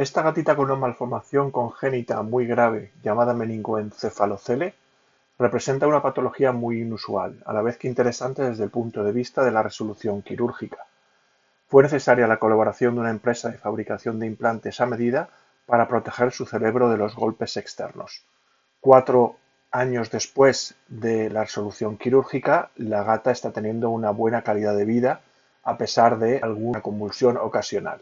Esta gatita con una malformación congénita muy grave llamada meningoencefalocele representa una patología muy inusual, a la vez que interesante desde el punto de vista de la resolución quirúrgica. Fue necesaria la colaboración de una empresa de fabricación de implantes a medida para proteger su cerebro de los golpes externos. Cuatro años después de la resolución quirúrgica, la gata está teniendo una buena calidad de vida a pesar de alguna convulsión ocasional.